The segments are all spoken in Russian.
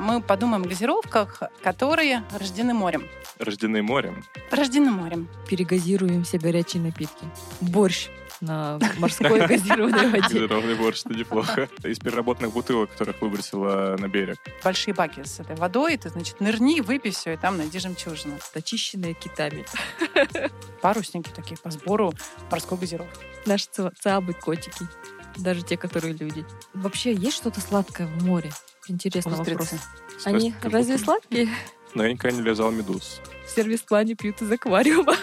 мы подумаем о газировках, которые рождены морем. Рождены морем. Рождены морем. Перегазируем все горячие напитки. Борщ на морской газированной воде. Газированный борщ, это неплохо. Из переработанных бутылок, которых выбросила на берег. Большие баки с этой водой, ты, значит, нырни, выпей все, и там найди жемчужину. Очищенные китами. Парусники такие по сбору морской газировки. Наши цабы, котики. Даже те, которые люди. Вообще, есть что-то сладкое в море? Интересный вопрос. Устрицы. Они Как разве будто- сладкие? Но я никогда не вязал медуз. В сервис-плане пьют из аквариума.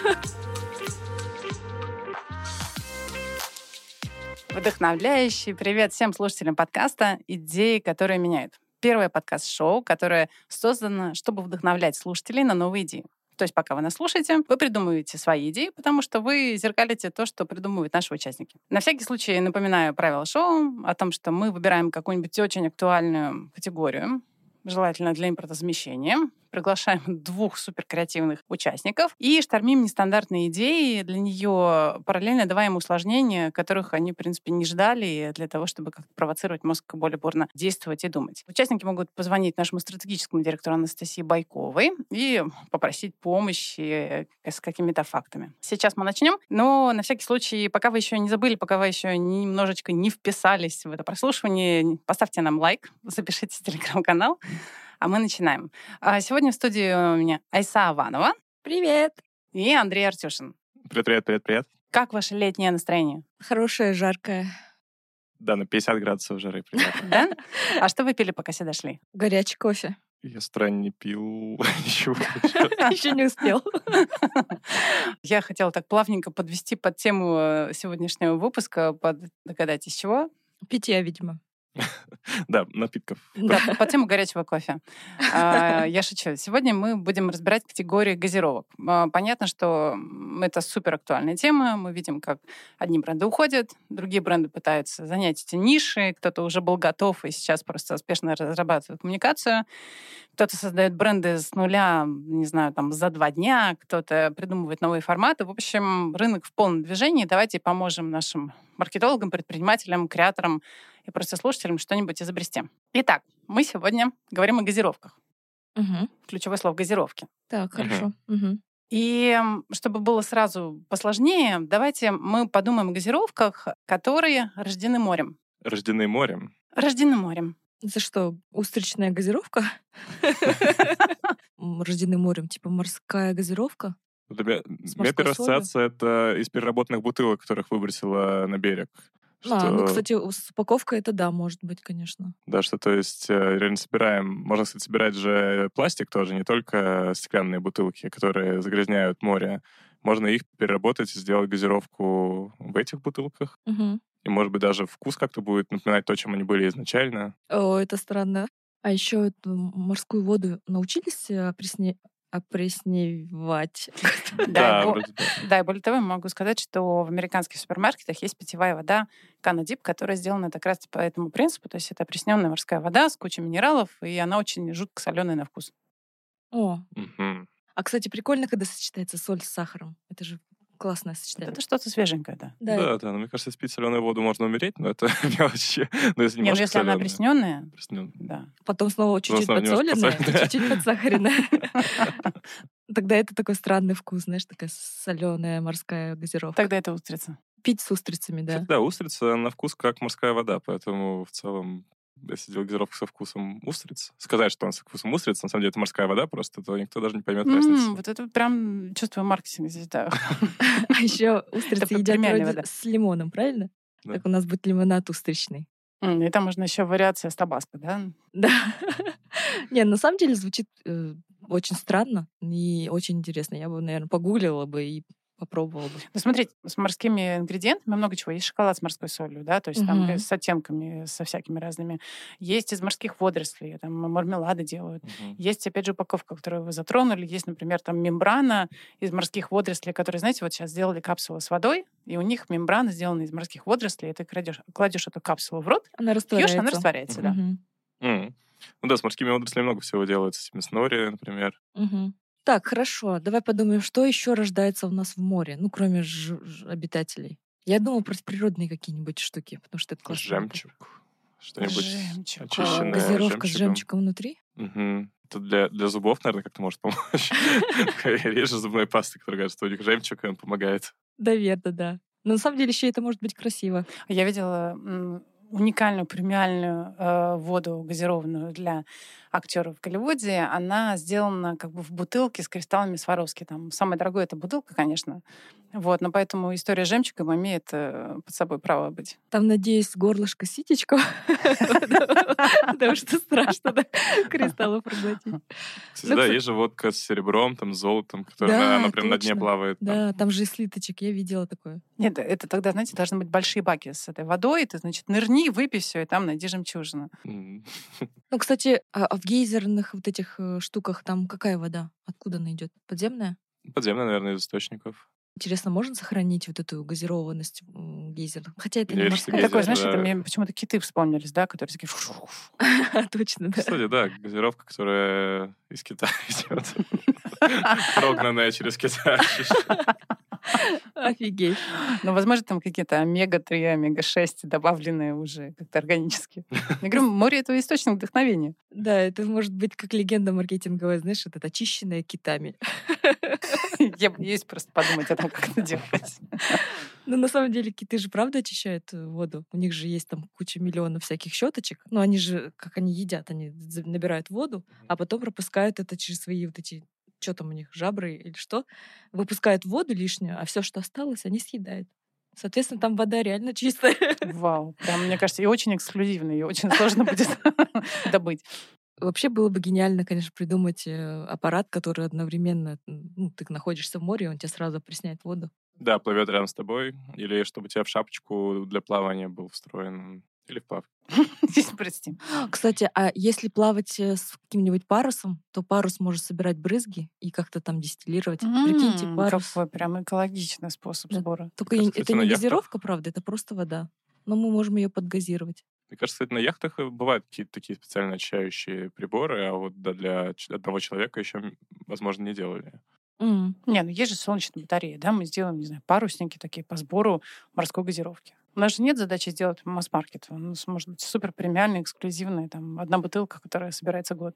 Вдохновляющий привет всем слушателям подкаста «Идеи, которые меняют». Первое подкаст-шоу, которое создано, чтобы вдохновлять слушателей на новые идеи. То есть пока вы нас слушаете, вы придумываете свои идеи, потому что вы зеркалите то, что придумывают наши участники. На всякий случай напоминаю правила шоу о том, что мы выбираем какую-нибудь очень актуальную категорию, желательно для импортозамещения. Приглашаем двух суперкреативных участников и штормим нестандартные идеи, для нее параллельно давая им усложнения, которых они, в принципе, не ждали, для того, чтобы как-то провоцировать мозг более бурно действовать и думать. Участники могут позвонить нашему стратегическому директору Анастасии Байковой и попросить помощи э, с какими-то фактами. Сейчас мы начнем, но на всякий случай, пока вы еще не забыли, пока вы еще немножечко не вписались в это прослушивание, поставьте нам лайк, запишитесь в телеграм-канал, а мы начинаем. А Сегодня в студии у меня Айса Аванова Привет! и Андрей Артюшин. Привет, привет, привет, привет. Как ваше летнее настроение? Хорошая, жаркая. Да, на 50 градусов жары приятно. Да? А что вы пили, пока сюда шли? Горячий кофе. Я с утра не пил ничего. Еще не успел. Я хотела так плавненько подвести под тему э, сегодняшнего выпуска. Под... Догадайтесь, чего? Питья, видимо. Да, напитков. Да, по- тему горячего кофе. А, Я шучу. Сегодня мы будем разбирать категории газировок. А, Понятно, что это супер актуальная тема. Мы видим, как одни бренды уходят, другие бренды пытаются занять эти ниши. Кто-то уже был готов и сейчас просто успешно разрабатывает коммуникацию. Кто-то создает бренды с нуля, не знаю, там, за два дня, кто-то придумывает новые форматы. В общем, рынок в полном движении. Давайте поможем нашим маркетологам, предпринимателям, креаторам и просто слушателям что-нибудь изобрести. Итак, мы сегодня говорим о газировках. Мгм. Ключевое слово газировки. Так, хорошо. Мгм. И чтобы было сразу посложнее, давайте мы подумаем о газировках, которые рождены морем. Рождены морем. Рождены морем. Это что, устричная газировка? Рождены морем, типа морская газировка? У меня- У первая ассоциация это из переработанных бутылок, которых выбросила на берег. А, ну, Что- кстати, с упаковкой это да, может быть, конечно. Да, что то есть э, реально собираем. Можно, кстати, собирать же пластик тоже, не только стеклянные бутылки, которые загрязняют море. Можно их переработать и сделать газировку в этих бутылках. Мгм. И, может быть, даже вкус как-то будет напоминать то, чем они были изначально. О, это странно. А еще эту морскую воду научились э, опресне- опресневать? Да, и да. и более того, я могу сказать, что в американских супермаркетах есть питьевая вода Canadiп, которая сделана как раз по этому принципу. То есть это опресненная морская вода с кучей минералов, и она очень жутко соленая на вкус. О, а, кстати, прикольно, когда сочетается соль с сахаром. Это же классное сочетание. это что-то свеженькое, да. Да, Да, да, но мне кажется, спить соленую воду можно умереть, но это мелочи. Но если Не, ну если она солёная, опресненная, опреснённая. да. Потом снова чуть-чуть подсоленное. чуть-чуть подсахаренное. Тогда это такой странный вкус, знаешь, такая соленая морская газировка. Тогда это устрица. Пить с устрицами, да. Да, устрица на вкус как морская вода, поэтому в целом если делать газировку со вкусом устриц, сказать, что он со вкусом устриц, на самом деле это морская вода просто, то никто даже не поймет М, разницы. Вот это прям чувствую маркетинг здесь, да. А еще устрицы едят с лимоном, правильно? Так у нас будет лимонад устричный. И там можно еще вариация с табаско, да? Да. Не, на самом деле звучит э, очень странно и очень интересно. Я бы, наверное, погуглила бы и попробовала бы. Ну, смотрите, с морскими ингредиентами много чего. Есть шоколад с морской солью, да, то есть там Мгм. э, с оттенками, со всякими разными. Есть из морских водорослей, там мармелады делают. Мгм. Есть, опять же, упаковка, которую вы затронули. Есть, например, там мембрана из морских водорослей, которые, знаете, вот сейчас сделали капсулы с водой, и у них мембрана сделана из морских водорослей. И ты кладешь, кладешь эту капсулу в рот, Она пьешь, растворяется. она растворяется, да. Мгм. М. Ну да, с морскими водорослями много всего делается. С мяснори, например. Мгм. Так, хорошо. Давай подумаем, что еще рождается у нас в море, ну, кроме ж- ж- обитателей. Я думала про природные какие-нибудь штуки, потому что это классно. Жемчуг. Что-нибудь Жемчуг. А, очищенное Газировка с жемчугом. внутри? Мгм. Это для, для зубов, наверное, как-то может помочь. Реже зубной пасты, которая говорит, что у них жемчуг, и он помогает. Наверное, да. Но на самом деле еще это может быть красиво. Я видела уникальную премиальную э, воду газированную для актеров в Голливуде. Она сделана как бы в бутылке с кристаллами Сваровски. Там самая дорогая эта бутылка, конечно. Вот, но поэтому история с жемчугом имеет э, под собой право быть. Там, надеюсь, горлышко ситечко, потому что страшно кристаллы проглотить. Да, есть же водка с серебром, там, золотом, которая, она прям на дне плавает. Да, там же и слиточек, я видела такое. Нет, это тогда, знаете, должны быть большие баки с этой водой. Ты, значит, нырни, выпей все, и там найди жемчужину. Ну, кстати, а а в гейзерных вот этих э, штуках там какая вода? Откуда она идет? Подземная? Подземная, наверное, из источников. Интересно, можно сохранить вот эту газированность гейзерных? Хотя это не морская. Такое, знаешь, это да. мне почему-то киты вспомнились, да, которые такие... Точно, да. Кстати, да, газировка, которая из Китая идет. Прогнанная через Китай. Офигеть. Ну, возможно, там какие-то омега-3, омега-6 добавленные уже как-то органически. Я говорю, море — это источник вдохновения. Да, это может быть как легенда маркетинговая, знаешь, это очищенная китами. Я боюсь просто подумать о том, как это делать. Но на самом деле киты же правда очищают э, воду. У них же есть там куча миллионов всяких щеточек. Но они же, как они едят, они набирают воду, а потом пропускают это через свои вот эти что там у них, жабры или что, выпускают воду лишнюю, а все, что осталось, они съедают. Соответственно, там вода реально чистая. Вау. Прям, мне кажется, и очень эксклюзивный, и очень сложно будет добыть. Вообще было бы гениально, конечно, придумать э, аппарат, который одновременно, ну, ты находишься в море, он тебе сразу опресняет воду. Да, плывет рядом с тобой. Или чтобы у тебя в шапочку для плавания был встроен. Или в плавке. Здесь прости. Кстати, а если плавать э, с каким-нибудь парусом, то парус может собирать брызги и как-то там дистиллировать. Прикиньте, М, парус. Какой прям экологичный способ Да. сбора. Только Кажется, кстати, это не яхтах- газировка, правда, это просто вода. Но мы можем ее подгазировать. Мне кажется, кстати, на яхтах э, бывают какие-то такие специально очищающие приборы, а вот да, для одного человека еще, возможно, не делали. М. Не, ну есть же солнечные батареи, да, мы сделаем, не знаю, парусники такие по сбору морской газировки. У нас же нет задачи сделать масс-маркет. У нас может быть супер премиальный, эксклюзивный, там, одна бутылка, которая собирается год.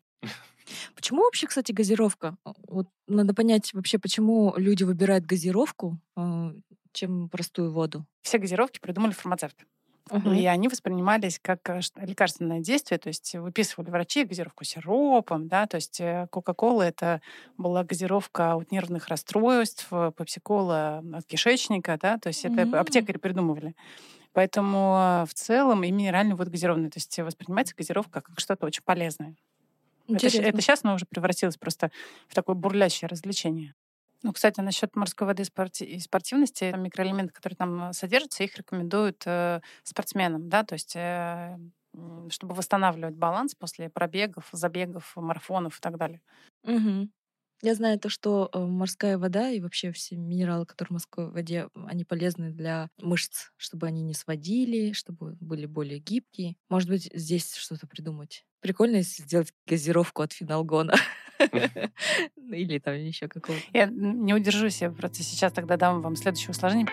Почему вообще, кстати, газировка? Вот надо понять вообще, почему люди выбирают газировку, э, чем простую воду. Все газировки придумали фармацевты. Мгм. И они воспринимались как э, лекарственное действие, то есть выписывали врачи газировку сиропом, да, то есть э, Кока-Кола это была газировка от нервных расстройств, э, Пепси-Кола от кишечника, да, то есть это М. аптекари придумывали. Поэтому в целом и минеральный вот газированный, то есть воспринимается газировка как что-то очень полезное. Это, это сейчас оно уже превратилось просто в такое бурлящее развлечение. Ну, кстати, насчет морской воды и спорти- и спортивности, микроэлементы, которые там э, содержатся, их рекомендуют э, спортсменам, да, то есть э, чтобы восстанавливать баланс после пробегов, забегов, марафонов и так далее. Мгм. Я знаю то, что морская вода и вообще все минералы, которые в морской воде, они полезны для мышц, чтобы они не сводили, чтобы были более гибкие. Может быть, здесь что-то придумать. Прикольно, если сделать газировку от финалгона. Ну, Или там еще какого-то. Я не удержусь, я просто сейчас тогда дам вам следующее усложнение.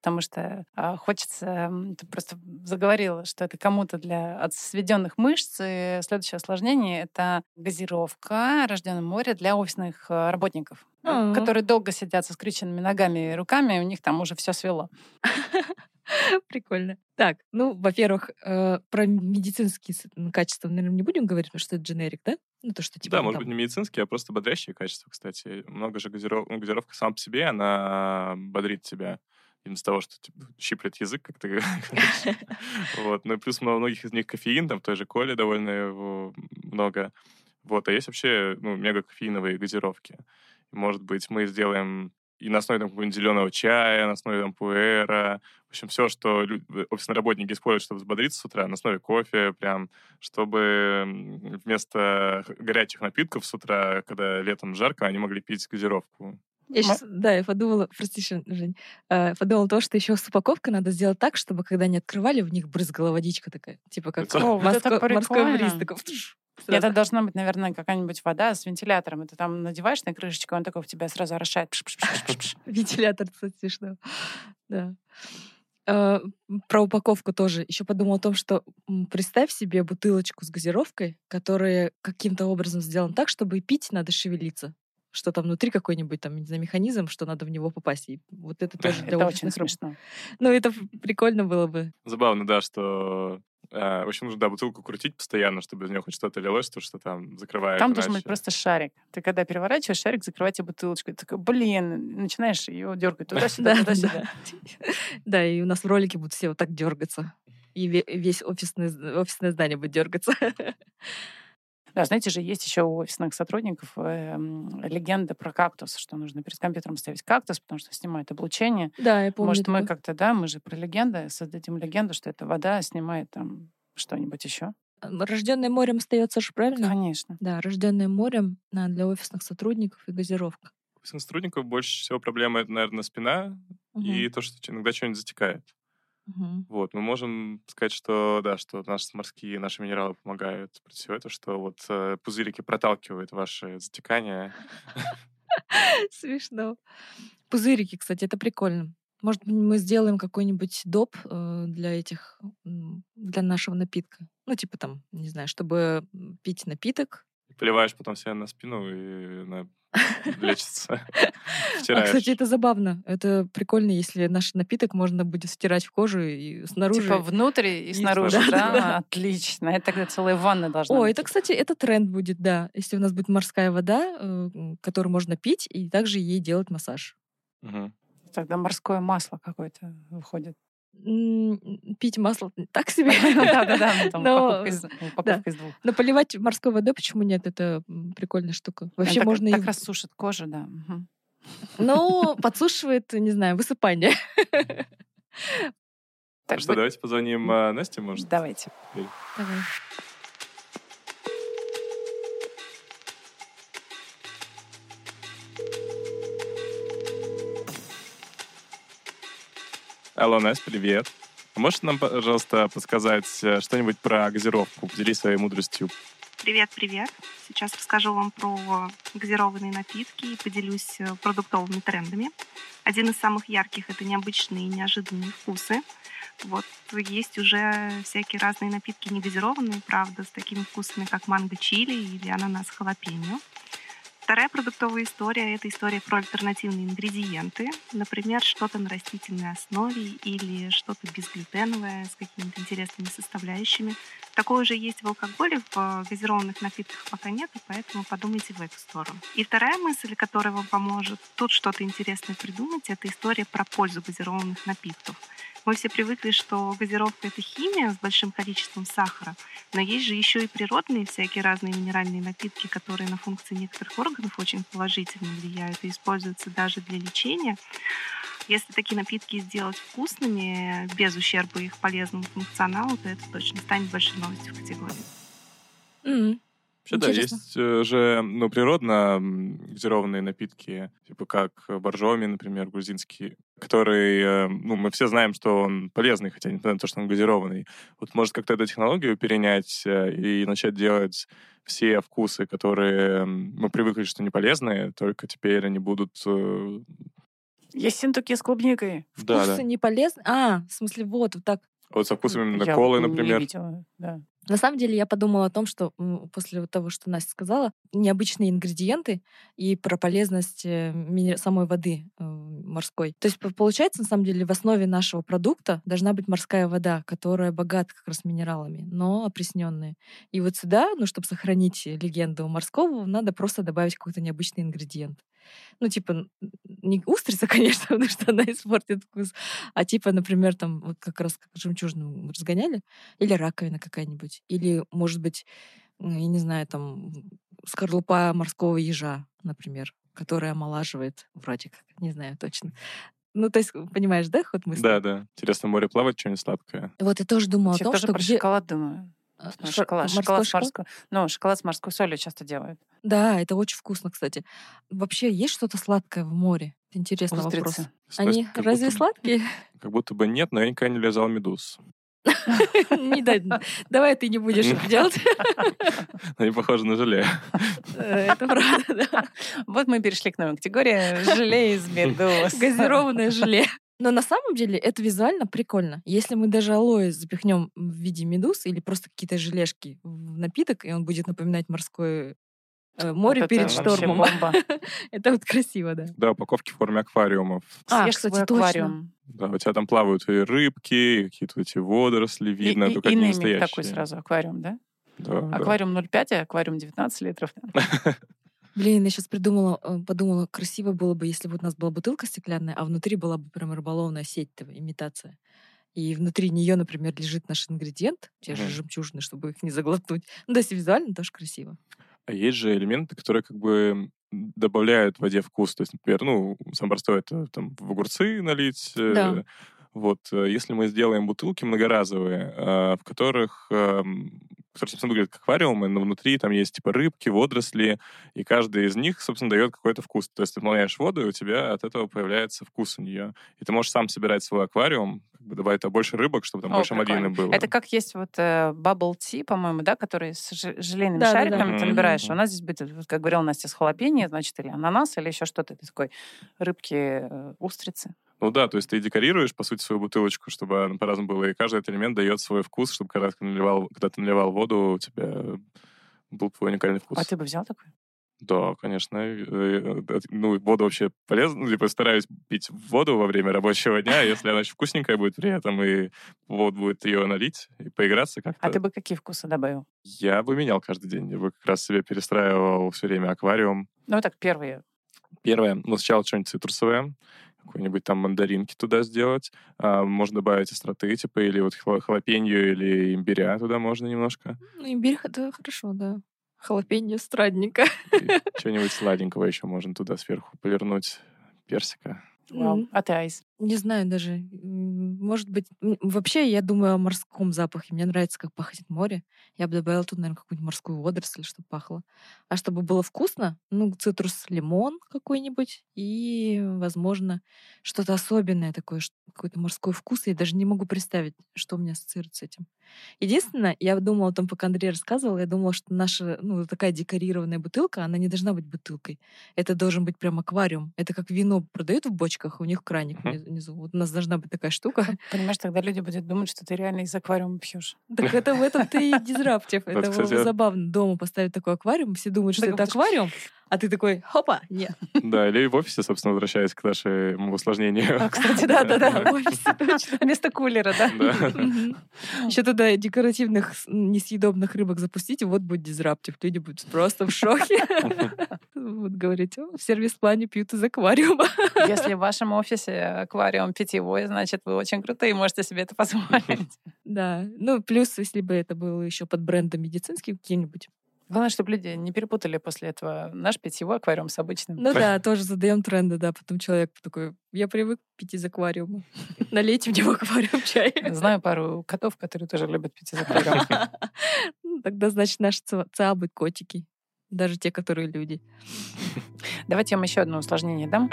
Потому что а, хочется, м, ты просто заговорила, что это кому-то для от сведенных мышц. И следующее осложнение это газировка рожденного моря для офисных э, работников, э, А. которые долго сидят со скрюченными ногами и руками, и у них там уже все свело. Прикольно. Так, ну, во-первых, э, про медицинские качества, наверное, не будем говорить, потому что это дженерик, да? Ну, то, что типа... да, ну, может там- быть, не медицинские, а просто бодрящие качества, кстати. Много же газиров... ну, газировка сама по себе, она бодрит тебя. Именно из того, что типа, щиплет язык, как ты говоришь. Вот. Ну и плюс много- многих из них кофеин, там в той же коле довольно много. Вот. А есть вообще ну, мега кофеиновые газировки. Может быть, мы сделаем и на основе там, какого-нибудь зеленого чая, на основе там, пуэра. В общем, все, что э, офисные работники используют, чтобы взбодриться с утра, на основе кофе, прям, чтобы вместо горячих напитков с утра, когда летом жарко, они могли пить газировку. Я щас- да, я подумала, прости, Жень, э, подумала то, что еще с упаковкой надо сделать так, чтобы когда они открывали, в них брызгала водичка такая, типа как Это- О, вот это морской, морской бриз, такой, втш, Это сразу. должна быть, наверное, какая-нибудь вода с вентилятором. Это там надеваешь на крышечку, он такой в тебя сразу орошает. Вентилятор, кстати, смешно. Да. Э, Про упаковку тоже. Еще подумала о том, что представь себе бутылочку с газировкой, которая каким-то образом сделана так, чтобы пить надо шевелиться. Что там внутри какой-нибудь там, не знаю, механизм, что надо в него попасть. И вот это тоже для Это очень смешно. Ну, это прикольно было бы. Забавно, да, что... э, в общем, нужно, да, бутылку крутить постоянно, чтобы из нее хоть что-то лилось, то, что там закрывает. Там должен быть иначе- просто шарик. Ты когда переворачиваешь шарик, закрывайте бутылочку. И ты такой, блин, начинаешь ее дергать туда-сюда, Да, туда-сюда. Да, и у нас в ролике будут все вот так дергаться. И ве- весь офисный, офисное здание будет дергаться. Да, знаете же, есть еще у офисных сотрудников эм, легенда про кактус, что нужно перед компьютером ставить кактус, потому что снимает облучение. Да, я помню. Может, мы такое. как-то, да, мы же про легенды, создадим легенду, что эта вода снимает там что-нибудь еще. Рожденное морем остается же, правильно? Конечно. Да, рожденное морем а, для офисных сотрудников и газировка. У сотрудников больше всего проблема, это, наверное, спина и то, что иногда что-нибудь затекает. Мгм. Вот, мы можем сказать, что да, что наши морские, наши минералы помогают против всего этого, что вот э, пузырики проталкивают ваши затекания. Смешно. Пузырики, кстати, это прикольно. Может, мы сделаем какой-нибудь доп э, для этих, для нашего напитка. Ну, типа там, не знаю, чтобы пить напиток. Поливаешь потом себя на спину и она лечится. А, кстати, это забавно. Это прикольно, если наш напиток можно будет стирать в кожу и снаружи. Типа внутрь и И снаружи, да? да. Отлично. Это тогда целая ванна должна О, быть. это, кстати, это тренд будет, да. Если у нас будет морская вода, э, которую можно пить, и также ей делать массаж. Мгм. Тогда морское масло какое-то выходит. Пить масло так себе. Да-да-да, ну, там Но, упаковка из- двух. Но поливать морской водой почему нет? Это прикольная штука. Вообще можно и... Так рассушит кожу, да. Ну, подсушивает, не знаю, высыпание. Так, Ну что, давайте позвоним э, Насте, может? Давайте. Давай. Алло, Настя, привет. А Можешь нам, пожалуйста, подсказать э, что-нибудь про газировку? Поделись своей мудростью. Привет, привет. Сейчас расскажу вам про газированные напитки и поделюсь э, продуктовыми трендами. Один из самых ярких — это необычные и неожиданные вкусы. Вот есть уже всякие разные напитки негазированные, правда, с такими вкусами, как манго-чили или ананас-халапеньо. Вторая продуктовая история — это история про альтернативные ингредиенты. Например, что-то на растительной основе или что-то безглютеновое с какими-то интересными составляющими. Такое же есть в алкоголе, в э, газированных напитках пока нет, поэтому подумайте в эту сторону. И вторая мысль, которая вам поможет тут что-то интересное придумать, это история про пользу газированных напитков. Мы все привыкли, что газировка — это химия с большим количеством сахара, но есть же еще и природные всякие разные минеральные напитки, которые на функции некоторых органов очень положительно влияют и используются даже для лечения. Если такие напитки сделать вкусными, без ущерба их полезному функционалу, то это точно станет большой новостью в категории. М, Вообще, да, есть э, же, ну, природно газированные напитки, типа как боржоми, например, грузинский, который, э, ну, мы все знаем, что он полезный, хотя на то, что он газированный. Вот может как-то эту технологию перенять э, и начать делать все вкусы, которые мы привыкли, что не полезные, только теперь они будут... Есть синтуки с клубникой. Да, Вкусы да. не полезны. А, в смысле, вот, вот так. Вот со вкусом именно Я колы, не например. видела, да. На самом деле я подумала о том, что после того, что Настя сказала, необычные ингредиенты и про полезность э, самой воды э, морской. То есть получается, на самом деле, в основе нашего продукта должна быть морская вода, которая богата как раз минералами, но опресненные. И вот сюда, ну, чтобы сохранить легенду морского, надо просто добавить какой-то необычный ингредиент. Ну, типа, не устрица, конечно, потому что она испортит вкус, а типа, например, там, вот как раз как жемчужину разгоняли, или раковина какая-нибудь, или, может быть, я не знаю, там, скорлупа морского ежа, например, которая омолаживает, вроде как, не знаю точно. Ну, то есть, понимаешь, да, ход мысли? Да, да. Интересно, море плавать что-нибудь сладкое. Вот я тоже думала о Я том, тоже что про где... шоколад думаю. Шо- Шоколад, морской шоколад с шоколад? морской... Ну, шоколад с морской солью часто делают. Да, это очень вкусно, кстати. Вообще, есть что-то сладкое в море? Интересный вопрос. Устрицы. Они Как разве будто- сладкие? Как будто бы нет, но я никогда не лизал медуз. Не дай- Давай ты не будешь это делать. Они похожи на желе. Э, Это правда, да. Вот мы перешли к новой категории. Желе из медуз. Газированное желе. Но на самом деле это визуально прикольно. Если мы даже алоэ запихнем в виде медуз или просто какие-то желешки в напиток, и он будет напоминать морское э, море Вот перед штормом. Это вот красиво, да. Да, упаковки в форме аквариумов. А, Съешь кстати, точно. аквариум. Да, у тебя там плавают и рыбки, и какие-то эти водоросли видно, и- только и они нейминг настоящие. такой сразу, аквариум, да? Да, да. Аквариум 0,5, а аквариум 19 литров. да. Блин, я сейчас придумала, э, подумала, красиво было бы, если бы у нас была бутылка стеклянная, а внутри была бы прям рыболовная сеть, имитация. И внутри нее, например, лежит наш ингредиент, те же Мгм. жемчужины, чтобы их не заглотнуть. Ну, то есть визуально тоже красиво. А есть же элементы, которые как бы добавляют в воде вкус. То есть, например, ну, самое простое это там в огурцы налить. э, Да. Вот, э, если мы сделаем бутылки многоразовые, э, в которых, эм, которые, собственно, выглядят как аквариумы, но внутри там есть типа рыбки, водоросли, и каждый из них, собственно, дает какой-то вкус. То есть ты наполняешь воду, и у тебя от этого появляется вкус у нее. И ты можешь сам собирать свой аквариум, как бы добавить больше рыбок, чтобы там О, больше прикольно. было. Это как есть вот э, bubble tea, по-моему, да, который с ж- желейными Да-да-да. шариками ты Мгм. набираешь. У нас здесь будет, вот как говорила Настя, с халапеньо, значит, или ананас, или еще что-то. Это такой рыбки, э, устрицы. Ну да, то есть ты декорируешь, по сути, свою бутылочку, чтобы она по-разному была, и каждый этот элемент дает свой вкус, чтобы когда ты наливал, когда ты наливал воду, у тебя был твой уникальный вкус. А ты бы взял такой? Да, конечно. э, э, Ну, воду вообще полезно. Типа, стараюсь пить воду во время рабочего дня, если она еще вкусненькая будет при этом, и вот будет ее налить и поиграться как-то. А ты бы какие вкусы добавил? Я бы менял каждый день. Я бы как раз себе перестраивал все время аквариум. Ну, так, первые. Первое, ну, сначала что-нибудь цитрусовое, какой-нибудь там мандаринки туда сделать. А, можно добавить остроты, типа, или вот халапеньо, или имбиря туда можно немножко. Ну, имбирь — это хорошо, да. Халапеньо страдненько. Чего-нибудь сладенького еще можно туда сверху полирнуть. Персика. Вау. А ты, Айс? Не знаю даже. Может быть... Вообще, я думаю о морском запахе. Мне нравится, как пахнет море. Я бы добавила тут, наверное, какую-нибудь морскую водоросль, чтобы пахло. А чтобы было вкусно, ну, цитрус, лимон какой-нибудь. И, возможно, что-то особенное такое, какой-то морской вкус. Я даже не могу представить, что у меня ассоциируется с этим. Единственное, я думала о том, пока Андрей рассказывал, я думала, что наша, ну, такая декорированная бутылка, она не должна быть бутылкой. Это должен быть прям аквариум. Это как вино продают в бочках, у них краник внизу. Вот у нас должна быть такая штука. Понимаешь, тогда люди будут думать, что ты реально из аквариума пьешь. Так это в этом ты и дизраптив. Это было бы кстати, забавно дома поставить такой аквариум. Все думают, что это аквариум, а ты такой, хопа, нет. Да, или в офисе, собственно, возвращаясь к нашему усложнению. А, кстати, да-да-да, в офисе точно. Вместо кулера, да? Да. Еще туда декоративных несъедобных рыбок запустить, и вот будет дизраптив. Люди будут просто в шоке. Вот говорить, «О, в сервис-плане пьют из аквариума. Если в вашем офисе аквариум питьевой, значит, вы очень крутые, можете себе это позволить. Да. Ну, плюс, если бы это было еще под брендом медицинским каким-нибудь. Главное, чтобы люди не перепутали после этого наш питьевой аквариум с обычным. Ну да, тоже задаем тренды, да. Потом человек такой, я привык пить из аквариума. Налейте мне в аквариум чай. Знаю пару котов, которые тоже любят пить из аквариума. Ну, Тогда, значит, наши ца- ЦА будут котики. Даже те, которые люди. Давайте я вам еще одно усложнение дам.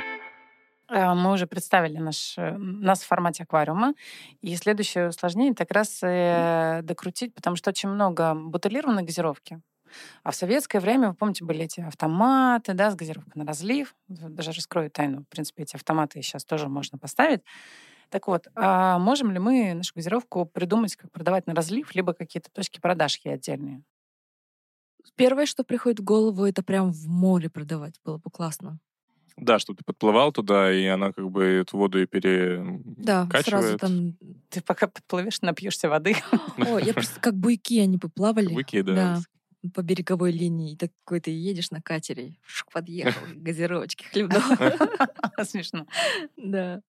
А, Мы уже представили наш, э, нас в формате аквариума. И следующее усложнение как раз э, докрутить, потому что очень много бутылированной газировки. А в советское время, вы помните, были эти автоматы, да, с газировкой на разлив. Даже раскрою тайну. В принципе, эти автоматы сейчас тоже можно поставить. Так вот, а можем ли мы нашу газировку придумать, как продавать на разлив, либо какие-то точки продаж ей отдельные? Первое, что приходит в голову, это прям в море продавать. Было бы классно. Да, чтобы ты подплывал туда, и она как бы эту воду и Да, сразу перекачивает. там... Ты пока подплывешь, напьешься воды. О, я просто как буйки они бы плавали. Выки, да. По береговой линии. И такой ты едешь на катере, шук, подъехал, газировочки хлебнул. Смешно. Да.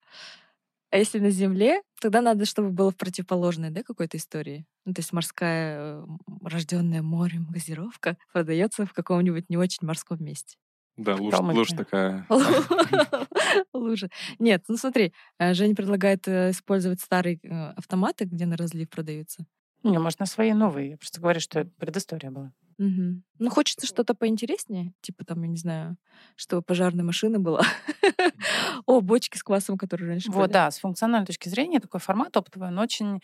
А если на земле, тогда надо, чтобы было в противоположной, да, какой-то истории. Ну, то есть морская, рожденная морем газировка продается в каком-нибудь не очень морском месте. Да, луж, Калмыкия. луж такая. Лужа. Нет, ну смотри, э, Женя предлагает э, использовать старые э, автоматы, где на разлив продаются. Не, может, на свои новые. Я просто говорю, что предыстория была. Мгм. Ну, хочется что-то поинтереснее, типа там, я не знаю, чтобы пожарная машина была. О, бочки с квасом, которые раньше Вот, да, с функциональной точки зрения такой формат оптовый, он очень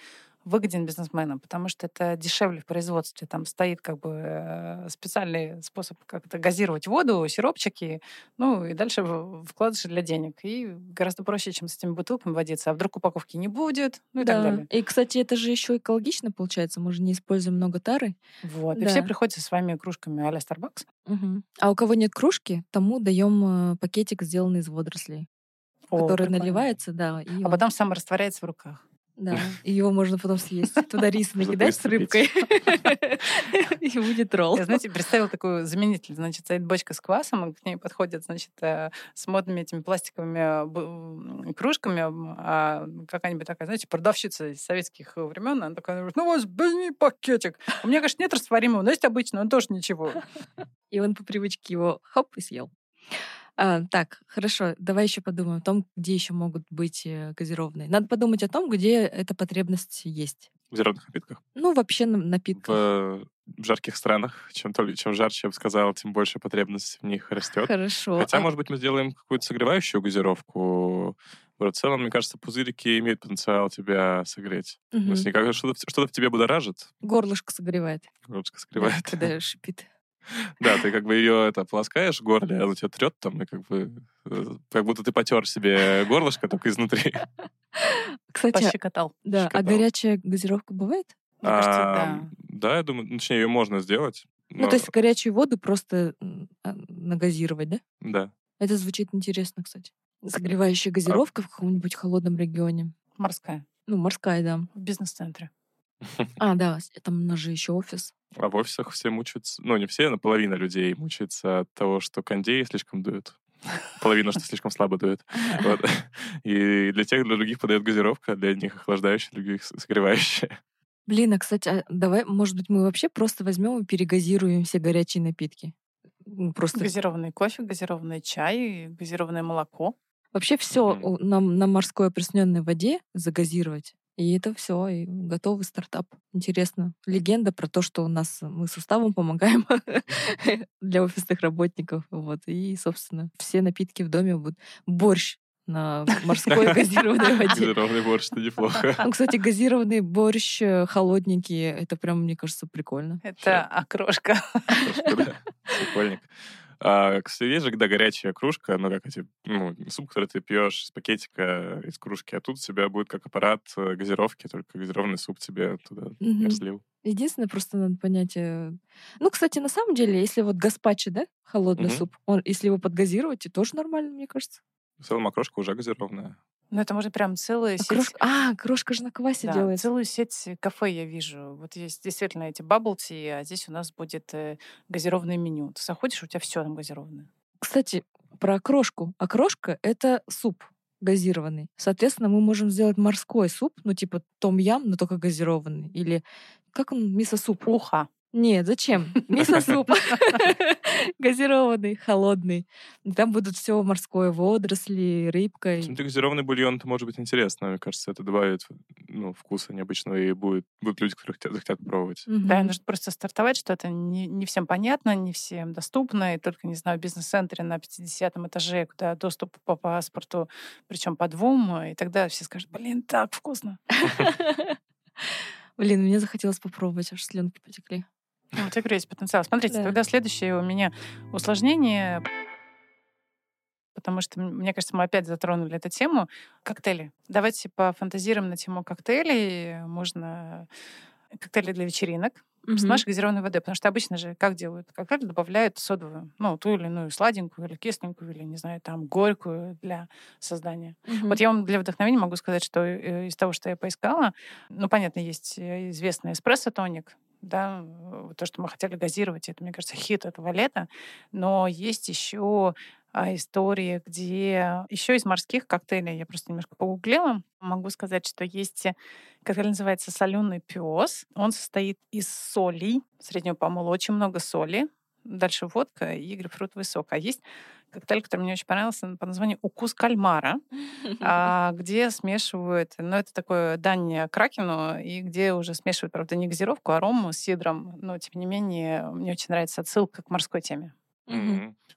выгоден бизнесменам, потому что это дешевле в производстве. Там стоит как бы э, специальный способ как-то газировать воду, сиропчики, ну и дальше вкладыши для денег. И гораздо проще, чем с этими бутылками водиться. А вдруг упаковки не будет, ну и да. так далее. И, кстати, это же еще экологично получается. Мы же не используем много тары. Вот. Да. И все приходят со своими кружками а-ля Starbucks. Мгм. А у кого нет кружки, тому даем э, пакетик, сделанный из водорослей, О, который прикольно. наливается, да. И А он- потом сам растворяется в руках. Да, и его можно потом съесть. Туда рис накидать с рыбкой. И будет ролл. Я, знаете, представила такую заменитель. Значит, стоит бочка с квасом, и к ней подходят, значит, э, с модными этими пластиковыми э, кружками, а какая-нибудь такая, знаете, продавщица из советских времен, она такая говорит, ну, у вас возьми пакетик. У меня, конечно, нет растворимого, но есть обычный, он тоже ничего. И он по привычке его хоп и съел. А, так, хорошо, давай еще подумаем о том, где еще могут быть э, газированные. Надо подумать о том, где эта потребность есть. В зеленых напитках. Ну, вообще на напитках. В, в жарких странах, чем, то, чем жарче, я бы сказал, тем больше потребность в них растет. Хорошо. Хотя, А- может быть, мы сделаем какую-то согревающую газировку. В целом, мне кажется, пузырики имеют потенциал тебя согреть. Есть никак- что-то, что-то в тебе будоражит, Горлышко согревает. горлышко да, скрывает. Когда шипит. Да, ты как бы ее это полоскаешь в горле, она тебя трет там, и как бы э, как будто ты потер себе горлышко только изнутри. Кстати, Пощекотал. да, а горячая газировка бывает? Мне кажется, А, да. Да, я думаю, ну, точнее, ее можно сделать. Ну, то есть горячую воду просто а, нагазировать, да? Да. Это звучит интересно, кстати. Согревающая газировка в каком-нибудь холодном регионе. Морская. Ну, морская, да. В бизнес-центре. А, да, там у нас же еще офис. А в офисах все мучаются, ну, не все, но половина людей мучается от того, что кондеи слишком дуют. Половина, что слишком слабо дует. Вот. И для тех, для других подает газировка, для одних охлаждающая, для других согревающая. Блин, а, кстати, а давай, может быть, мы вообще просто возьмем и перегазируем все горячие напитки. Ну, Просто Газированный кофе, газированный чай, газированное молоко. вообще все Мгм. на, на морской опресненной воде загазировать. И это все, и готовый стартап. Интересно. Легенда про то, что у нас мы с уставом помогаем для офисных работников. Вот. И, собственно, все напитки в доме будут борщ на морской газированной воде. Газированный борщ, это неплохо. Ну, кстати, газированный борщ, э, холодненький, это прям, мне кажется, прикольно. Это окрошка. Прикольник. А, есть же, когда горячая кружка, ну, как эти, ну, суп, который ты пьешь из пакетика, из кружки, а тут у тебя будет как аппарат э, газировки, только газированный суп тебе туда Мгм. разлил. Единственное, просто надо понять... э, Ну, кстати, на самом деле, если вот гаспачо, да, холодный Мгм. суп, он, если его подгазировать, и тоже нормально, мне кажется. В целом окрошка уже газированная. Ну, это может прям целая А сеть. крошка, а, крошка же на квасе Да, делается. целую сеть кафе я вижу. Вот есть действительно эти бабблти, а здесь у нас будет э, газированное меню. Ты заходишь, у тебя все там газированное. Кстати, про окрошку. Окрошка — это суп газированный. Соответственно, мы можем сделать морской суп, ну, типа том-ям, но только газированный. Или как он? Мисо-суп. Уха. Нет, зачем? Мисо-суп. Газированный, холодный. Там будут все морское, водоросли, рыбка. Смотри, газированный бульон, это может быть интересно. Мне кажется, это добавит ну, вкуса необычного, и будет, будут люди, которые хотят, захотят попробовать. Да, Мгм. нужно просто стартовать, что это не, не всем понятно, не всем доступно, и только, не знаю, в бизнес-центре на 50 этаже, куда доступ по паспорту, причем по двум, и тогда все скажут, блин, так вкусно. Блин, мне захотелось попробовать, аж слюнки потекли. Ну, я говорю, есть потенциал. Смотрите, Да. тогда следующее у меня усложнение, потому что, мне кажется, мы опять затронули эту тему. Коктейли. Давайте пофантазируем на тему коктейлей. Можно коктейли для вечеринок с Мгм. нашей газированной водой. Потому что обычно же как делают? Коктейль добавляют содовую, ну, ту или иную сладенькую, или кисленькую, или, не знаю, там, горькую для создания. Мгм. Вот я вам для вдохновения могу сказать, что э, из того, что я поискала, ну, понятно, есть э, известный эспрессо-тоник, да, то, что мы хотели газировать, это, мне кажется, хит этого лета, но есть еще а, истории, где еще из морских коктейлей, я просто немножко погуглила, могу сказать, что есть э, коктейль называется соленый пес. Он состоит из солей, среднего помола, очень много соли, дальше водка и грейпфрутовый сок. А есть коктейль, который мне очень понравился по названию «Укус кальмара», а, где смешивают, ну, это такое дань кракену, и где уже смешивают, правда, не газировку, а рому с сидром, но, тем не менее, мне очень нравится отсылка к морской теме.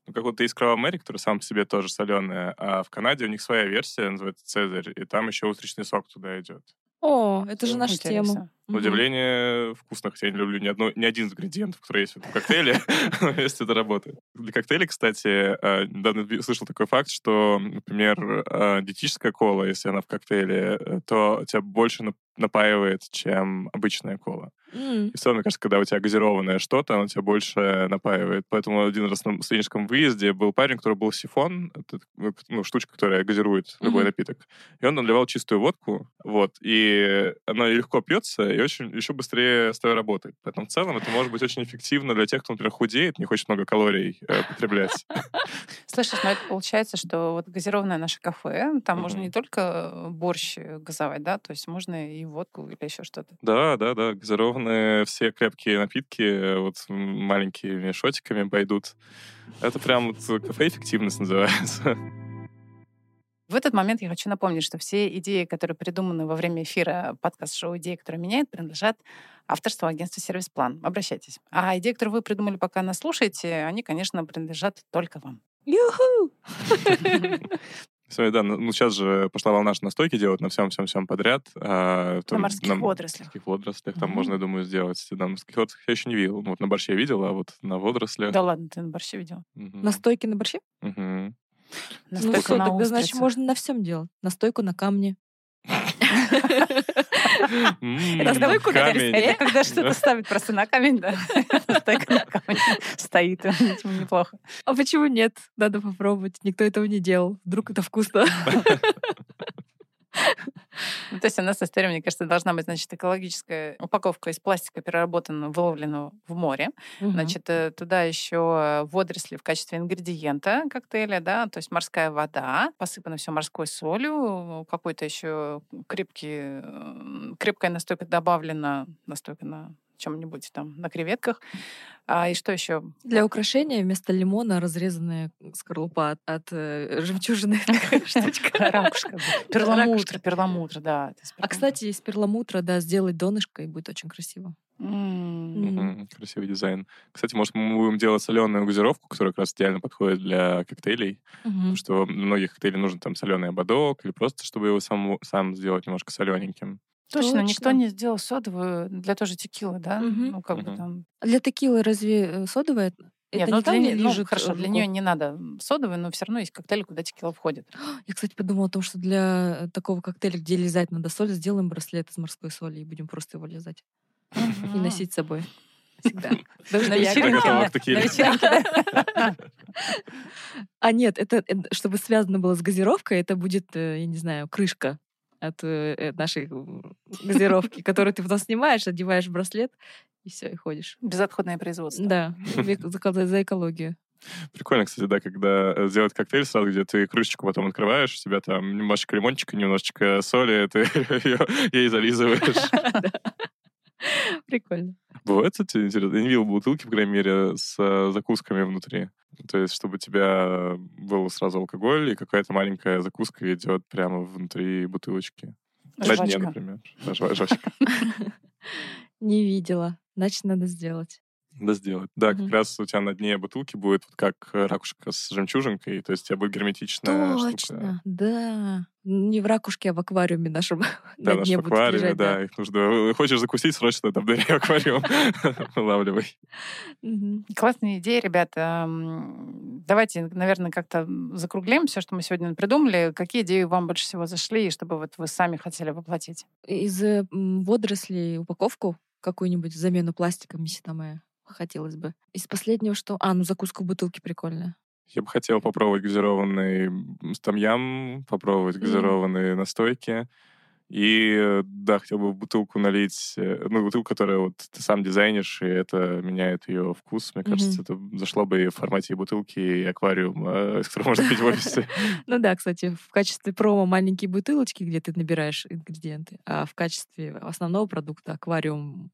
Ну, как вот есть Крава Мэри, который сам по себе тоже соленая, а в Канаде у них своя версия, называется Цезарь, и там еще устричный сок туда идет. О, это же наша тема. На удивление вкусно, хотя я не люблю ни, одно, ни один из ингредиентов, который есть в этом коктейле, если это работает. Для коктейлей, кстати, э, недавно слышал такой факт, что, например, э, диетическая кола, если она в коктейле, э, то тебя больше нап- напаивает, чем обычная кола. М. И в целом, мне кажется, когда у тебя газированное что-то, оно тебя больше напаивает. Поэтому один раз на студенческом выезде был парень, у которого был сифон, это ну, штучка, которая газирует любой Мгм. напиток. И он наливал чистую водку, вот, и она легко пьется, и очень еще быстрее с тобой работает. Поэтому в целом это может быть очень эффективно для тех, кто, например, худеет, не хочет много калорий э, потреблять. Слышишь, но это получается, что вот газированное наше кафе, там можно не только борщ э, газовать, да, то есть можно и водку или еще что-то. Да, да, да, газированные все крепкие напитки э, вот маленькими шотиками пойдут. Это прям вот кафе-эффективность называется. В этот момент я хочу напомнить, что все идеи, которые придуманы во время эфира подкаст-шоу «Идеи, которые меняют», принадлежат авторству агентства «Сервис План». Обращайтесь. А идеи, которые вы придумали, пока нас слушаете, они, конечно, принадлежат только вам. Юху! Сегодня, да, ну сейчас же пошла волна, что настойки делают на всем-всем-всем подряд. а, На морских на водорослях. морских водорослях там Мгм. можно, я думаю, сделать. На морских водорослях я еще не видел. Ну, вот на борще я видел, а вот на водорослях... Да ладно, ты на борще видел. мгм, Настойки на борще? Мгм. Ну на тогда значит можно на всем делать. Настойку на камне. Настойку на камень. Это когда что-то ставят просто на камень, да. Настойка на камень стоит, неплохо. А почему нет? Надо попробовать. Никто этого не делал. Вдруг это вкусно. Ну, то есть у нас история, мне кажется, должна быть, значит, экологическая упаковка из пластика, переработанного, выловленного в море. Значит, э, туда еще водоросли в качестве ингредиента коктейля, да, то есть морская вода, посыпано все морской солью, какой-то еще крепкий, э, крепкая настойка добавлена, настойка на чем-нибудь там, на креветках. А, и что еще? Для украшения вместо лимона разрезанная скорлупа от, от, э, жемчужины. Ракушка. Перламутр, перламутр, да. А, кстати, из перламутра, да, сделать донышко, и будет очень красиво. Красивый дизайн. Кстати, может, мы будем делать соленую газировку, которая как раз идеально подходит для коктейлей. Мгм. Потому что в многих коктейлей нужен там соленый ободок или просто, чтобы его сам, сам сделать немножко солененьким. Точно, никто Точно. не сделал содовую для тоже текилы, да? Мгм. Ну, как бы Мгм. там... А Для текилы разве э, содовая? Нет, Это ну, не для не- ну, лежит, хорошо, э, для нее не надо содовой, но все равно есть коктейли, куда текила входит. Я, кстати, подумала о том, что для э, такого коктейля, где лизать надо соль, сделаем браслет из морской соли и будем просто его лизать и носить с собой. Всегда. Даже На вечеринке. А нет, это, чтобы связано было с газировкой, это будет, я не знаю, крышка от э, э, нашей газировки, которую ты потом снимаешь, одеваешь браслет, и все, и ходишь. Безотходное производство. Да, за экологию. Прикольно, кстати, да, когда э, сделать коктейль сразу, где ты крышечку потом открываешь, у тебя там немножечко лимончика, немножечко соли, ты ее ей зализываешь. Прикольно. Бывает, кстати, интересно. Я не видел бутылки, по крайней мере, с э, закусками внутри. То есть, чтобы у тебя был сразу алкоголь, и какая-то маленькая закуска идет прямо внутри бутылочки. На дне, Жвачка. например. Да, жвачка. Не видела. Значит, надо сделать. Да, сделать. Да, как Мгм. раз у тебя на дне бутылки будет вот как э, ракушка с жемчужинкой, то есть у тебя будет герметичная штука. Точно, да. Не в ракушке, а в аквариуме нашем Да, на наш дне в будут аквариуме, лежать, да, их нужно... Хочешь закусить, срочно там бери аквариум, вылавливай. Классная идея, ребята. Давайте, наверное, как-то закруглим все, что мы сегодня придумали. Какие идеи вам больше всего зашли, и чтобы вот вы сами хотели воплотить? Из э, водорослей упаковку какую-нибудь замену пластиком меситамая хотелось бы. Из последнего что? А, ну закуска в бутылке прикольная. Я бы хотел попробовать газированный стамьям, попробовать газированные настойки. И, да, хотел бы бутылку налить, э, ну, бутылку, которую вот ты сам дизайнишь, и это меняет ее вкус. Мне кажется, это зашло бы и в формате и бутылки, и аквариума, из которого можно пить в офисе. Ну да, кстати, в качестве промо маленькие бутылочки, где ты набираешь ингредиенты, а в качестве основного продукта аквариум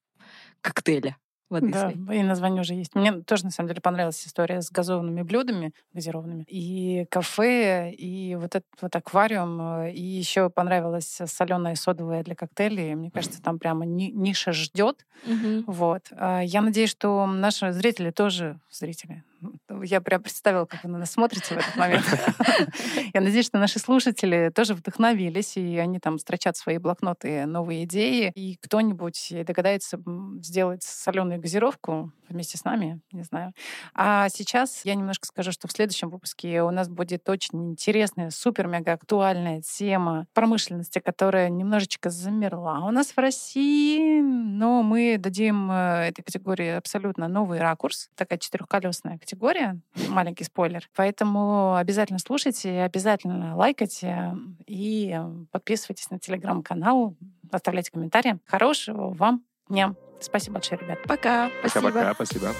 коктейля воды Да, своей. и название уже есть. Мне тоже, на самом деле, понравилась история с газованными блюдами, газированными, и кафе, и вот этот вот аквариум, э, и еще понравилась соленая содовая для коктейлей. Мне кажется, там прямо ни- ниша ждет. Мгм. Вот. А, Я надеюсь, что наши зрители тоже, зрители, Я прям представила, как вы на нас смотрите в этот момент. Я надеюсь, что наши слушатели тоже вдохновились, и они там строчат свои блокноты, новые идеи, и кто-нибудь догадается сделать соленую газировку вместе с нами, не знаю. А сейчас я немножко скажу, что в следующем выпуске у нас будет очень интересная, супер-мега актуальная тема промышленности, которая немножечко замерла у нас в России, но мы дадим э, этой категории абсолютно новый ракурс, такая четырехколесная категория, история. Маленький спойлер. Поэтому обязательно слушайте, обязательно лайкайте и э, подписывайтесь на телеграм-канал, оставляйте комментарии. Хорошего вам дня. Спасибо большое, ребят. Пока. Пока-пока. Спасибо. Пока, спасибо.